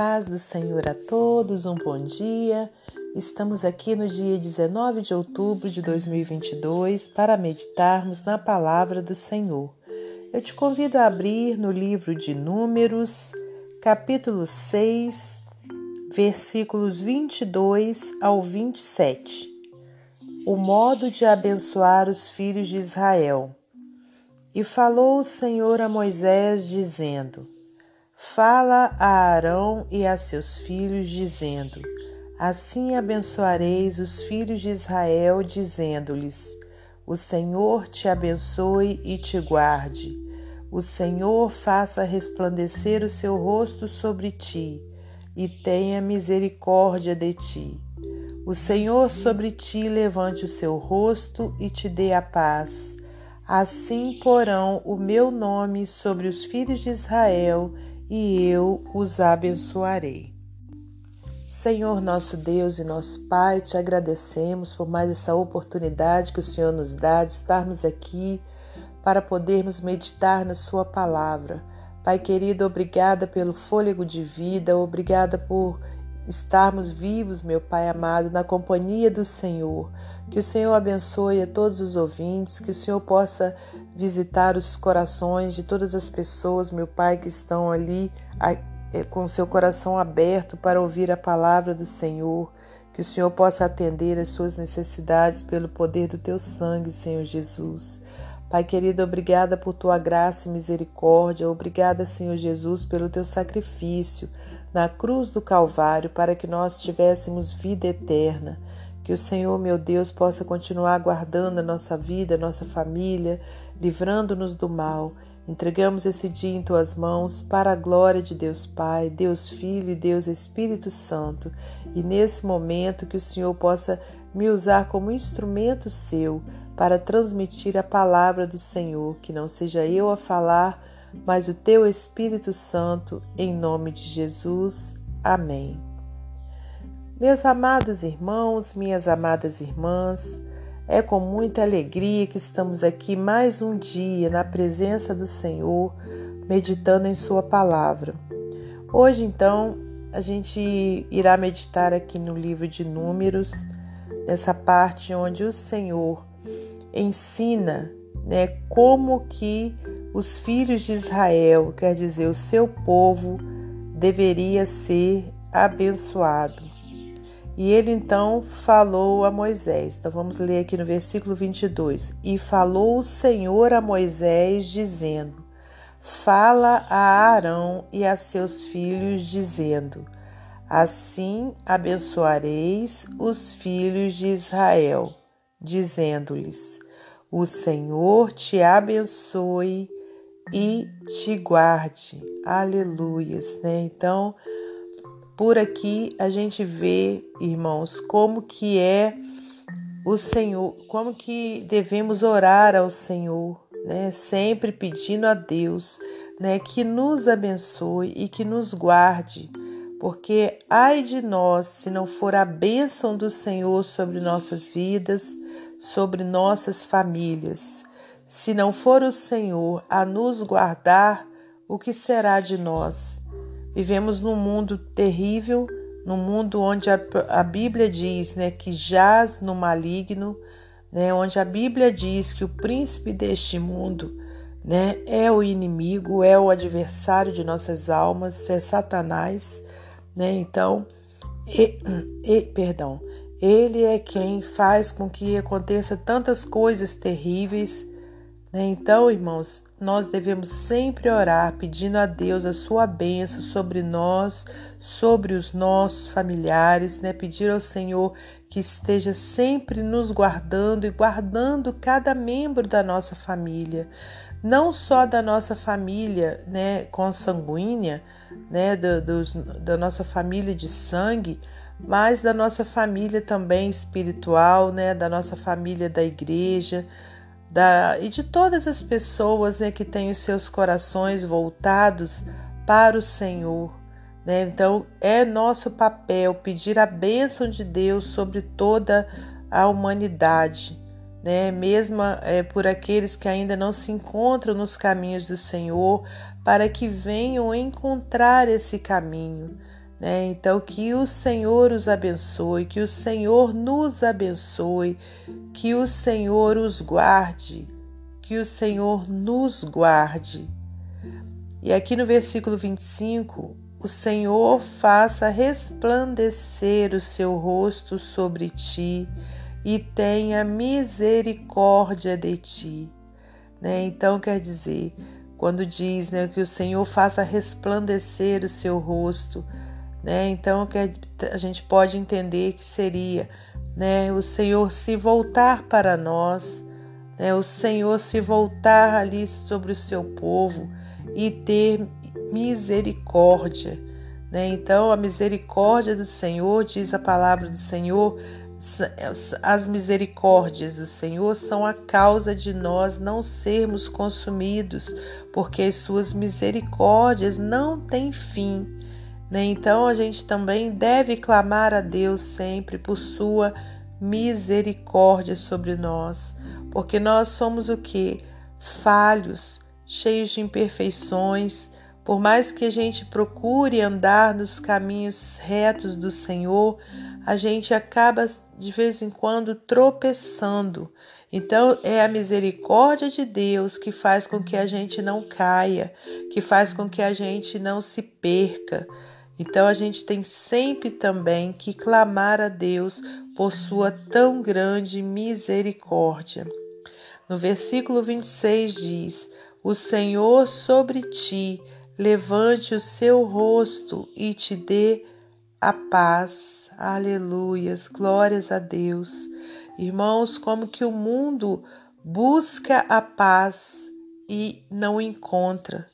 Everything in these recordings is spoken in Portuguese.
paz do Senhor a todos, um bom dia. Estamos aqui no dia 19 de outubro de 2022 para meditarmos na palavra do Senhor. Eu te convido a abrir no livro de Números, capítulo 6, versículos 22 ao 27. O modo de abençoar os filhos de Israel. E falou o Senhor a Moisés, dizendo: Fala a Arão e a seus filhos, dizendo: Assim abençoareis os filhos de Israel, dizendo-lhes: O Senhor te abençoe e te guarde. O Senhor faça resplandecer o seu rosto sobre ti e tenha misericórdia de ti. O Senhor sobre ti levante o seu rosto e te dê a paz. Assim porão o meu nome sobre os filhos de Israel e eu os abençoarei. Senhor nosso Deus e nosso Pai, te agradecemos por mais essa oportunidade que o Senhor nos dá de estarmos aqui para podermos meditar na Sua palavra. Pai querido, obrigada pelo fôlego de vida, obrigada por estarmos vivos, meu Pai amado, na companhia do Senhor. Que o Senhor abençoe a todos os ouvintes, que o Senhor possa visitar os corações de todas as pessoas, meu Pai, que estão ali é, com seu coração aberto para ouvir a palavra do Senhor. Que o Senhor possa atender às suas necessidades pelo poder do teu sangue, Senhor Jesus. Pai querido, obrigada por tua graça e misericórdia. Obrigada, Senhor Jesus, pelo teu sacrifício na cruz do Calvário para que nós tivéssemos vida eterna. Que o Senhor, meu Deus, possa continuar guardando a nossa vida, a nossa família, livrando-nos do mal. Entregamos esse dia em tuas mãos para a glória de Deus Pai, Deus Filho e Deus Espírito Santo. E nesse momento que o Senhor possa me usar como instrumento seu para transmitir a palavra do Senhor, que não seja eu a falar, mas o teu Espírito Santo, em nome de Jesus. Amém. Meus amados irmãos, minhas amadas irmãs, é com muita alegria que estamos aqui mais um dia na presença do Senhor, meditando em Sua palavra. Hoje, então, a gente irá meditar aqui no livro de Números, nessa parte onde o Senhor ensina né, como que os filhos de Israel, quer dizer, o seu povo, deveria ser abençoado. E ele então falou a Moisés. Então vamos ler aqui no versículo 22. E falou o Senhor a Moisés, dizendo: Fala a Arão e a seus filhos, dizendo: Assim abençoareis os filhos de Israel, dizendo-lhes: O Senhor te abençoe e te guarde. Aleluias, né? Então, por aqui a gente vê, irmãos, como que é o Senhor, como que devemos orar ao Senhor, né? Sempre pedindo a Deus, né, que nos abençoe e que nos guarde porque ai de nós se não for a bênção do Senhor sobre nossas vidas, sobre nossas famílias. Se não for o Senhor a nos guardar, o que será de nós? Vivemos num mundo terrível, num mundo onde a, a Bíblia diz né, que jaz no maligno, né, onde a Bíblia diz que o príncipe deste mundo né, é o inimigo, é o adversário de nossas almas, é Satanás né? Então, e, e, perdão, ele é quem faz com que aconteça tantas coisas terríveis. Né? Então, irmãos, nós devemos sempre orar pedindo a Deus a sua bênção sobre nós, sobre os nossos familiares, né? Pedir ao Senhor que esteja sempre nos guardando e guardando cada membro da nossa família, não só da nossa família, né, consanguínea, né, do, da nossa família de sangue, mas da nossa família também espiritual, né, da nossa família da igreja, da, e de todas as pessoas né, que têm os seus corações voltados para o Senhor. Né? Então, é nosso papel pedir a bênção de Deus sobre toda a humanidade, né? mesmo é, por aqueles que ainda não se encontram nos caminhos do Senhor, para que venham encontrar esse caminho. Né? Então, que o Senhor os abençoe, que o Senhor nos abençoe, que o Senhor os guarde, que o Senhor nos guarde. E aqui no versículo 25, o Senhor faça resplandecer o seu rosto sobre ti e tenha misericórdia de ti. Né? Então, quer dizer, quando diz né, que o Senhor faça resplandecer o seu rosto, né? Então a gente pode entender que seria né, o Senhor se voltar para nós, né, o Senhor se voltar ali sobre o seu povo e ter misericórdia. Né? Então, a misericórdia do Senhor, diz a palavra do Senhor, as misericórdias do Senhor são a causa de nós não sermos consumidos, porque as suas misericórdias não têm fim. Né? Então a gente também deve clamar a Deus sempre por sua misericórdia sobre nós, porque nós somos o que? Falhos, cheios de imperfeições. Por mais que a gente procure andar nos caminhos retos do Senhor, a gente acaba de vez em quando tropeçando. Então, é a misericórdia de Deus que faz com que a gente não caia, que faz com que a gente não se perca. Então a gente tem sempre também que clamar a Deus por sua tão grande misericórdia. No versículo 26 diz: O Senhor sobre ti levante o seu rosto e te dê a paz. Aleluias, glórias a Deus. Irmãos, como que o mundo busca a paz e não encontra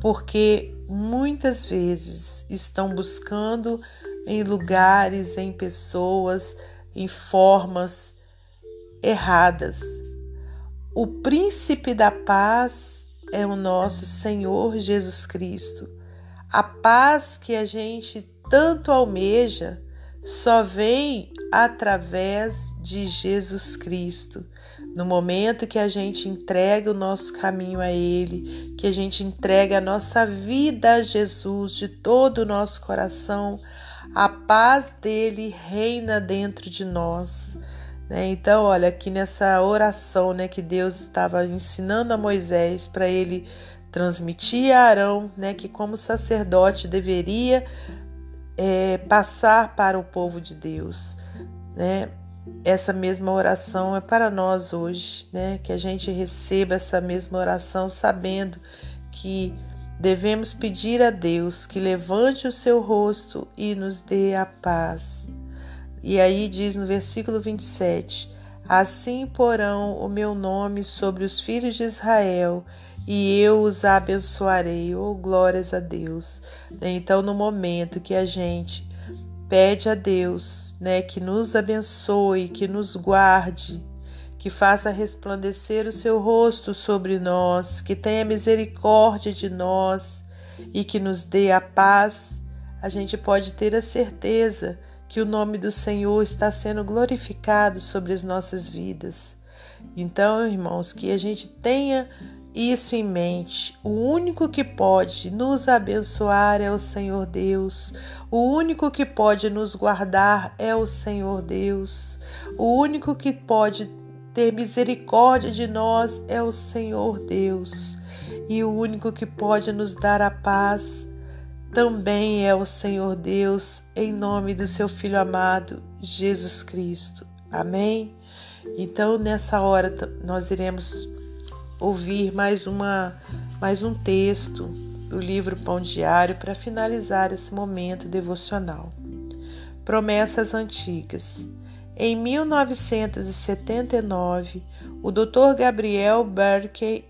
porque muitas vezes estão buscando em lugares, em pessoas, em formas erradas. O príncipe da paz é o nosso Senhor Jesus Cristo. A paz que a gente tanto almeja só vem através de Jesus Cristo. No momento que a gente entrega o nosso caminho a Ele, que a gente entrega a nossa vida a Jesus de todo o nosso coração, a paz dele reina dentro de nós. Né? Então, olha, aqui nessa oração né, que Deus estava ensinando a Moisés para ele transmitir a Arão, né, que como sacerdote deveria é, passar para o povo de Deus. Né? essa mesma oração é para nós hoje, né? Que a gente receba essa mesma oração sabendo que devemos pedir a Deus que levante o seu rosto e nos dê a paz. E aí diz no versículo 27: Assim porão o meu nome sobre os filhos de Israel e eu os abençoarei. Oh, glórias a Deus. Então, no momento que a gente pede a Deus né, que nos abençoe, que nos guarde, que faça resplandecer o seu rosto sobre nós, que tenha misericórdia de nós e que nos dê a paz, a gente pode ter a certeza que o nome do Senhor está sendo glorificado sobre as nossas vidas. Então, irmãos, que a gente tenha isso em mente. O único que pode nos abençoar é o Senhor Deus. O único que pode nos guardar é o Senhor Deus. O único que pode ter misericórdia de nós é o Senhor Deus. E o único que pode nos dar a paz também é o Senhor Deus, em nome do seu Filho amado, Jesus Cristo. Amém? Então, nessa hora, nós iremos ouvir mais, uma, mais um texto do livro Pão Diário para finalizar esse momento devocional. Promessas Antigas. Em 1979, o Dr. Gabriel Berkey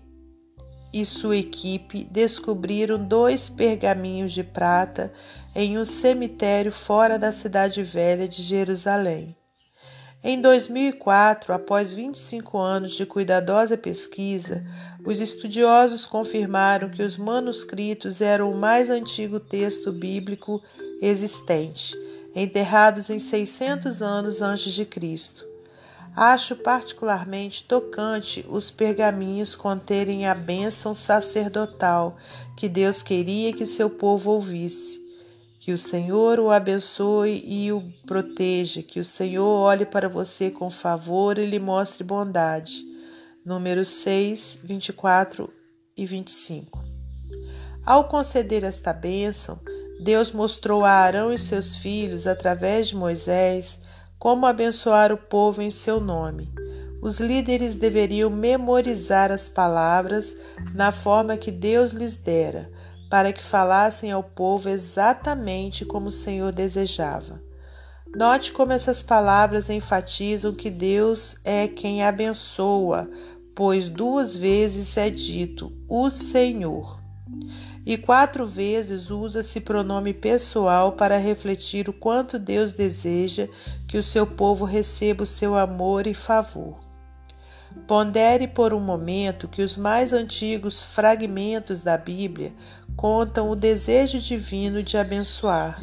e sua equipe descobriram dois pergaminhos de prata em um cemitério fora da cidade velha de Jerusalém. Em 2004, após 25 anos de cuidadosa pesquisa, os estudiosos confirmaram que os manuscritos eram o mais antigo texto bíblico existente, enterrados em 600 anos antes de Cristo. Acho particularmente tocante os pergaminhos conterem a bênção sacerdotal que Deus queria que seu povo ouvisse. Que o Senhor o abençoe e o proteja, que o Senhor olhe para você com favor e lhe mostre bondade. Números 6, 24 e 25. Ao conceder esta bênção, Deus mostrou a Arão e seus filhos, através de Moisés, como abençoar o povo em seu nome. Os líderes deveriam memorizar as palavras na forma que Deus lhes dera, para que falassem ao povo exatamente como o Senhor desejava. Note como essas palavras enfatizam que Deus é quem abençoa, pois duas vezes é dito o Senhor e quatro vezes usa-se pronome pessoal para refletir o quanto Deus deseja que o seu povo receba o seu amor e favor. Pondere por um momento que os mais antigos fragmentos da Bíblia contam o desejo divino de abençoar.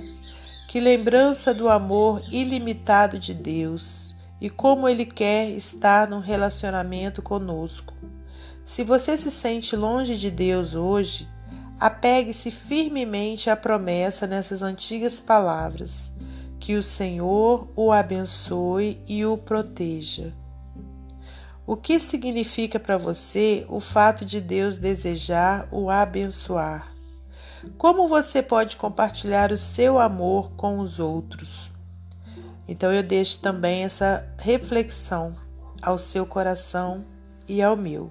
Que lembrança do amor ilimitado de Deus e como Ele quer estar num relacionamento conosco. Se você se sente longe de Deus hoje, Apegue-se firmemente à promessa nessas antigas palavras. Que o Senhor o abençoe e o proteja. O que significa para você o fato de Deus desejar o abençoar? Como você pode compartilhar o seu amor com os outros? Então eu deixo também essa reflexão ao seu coração e ao meu.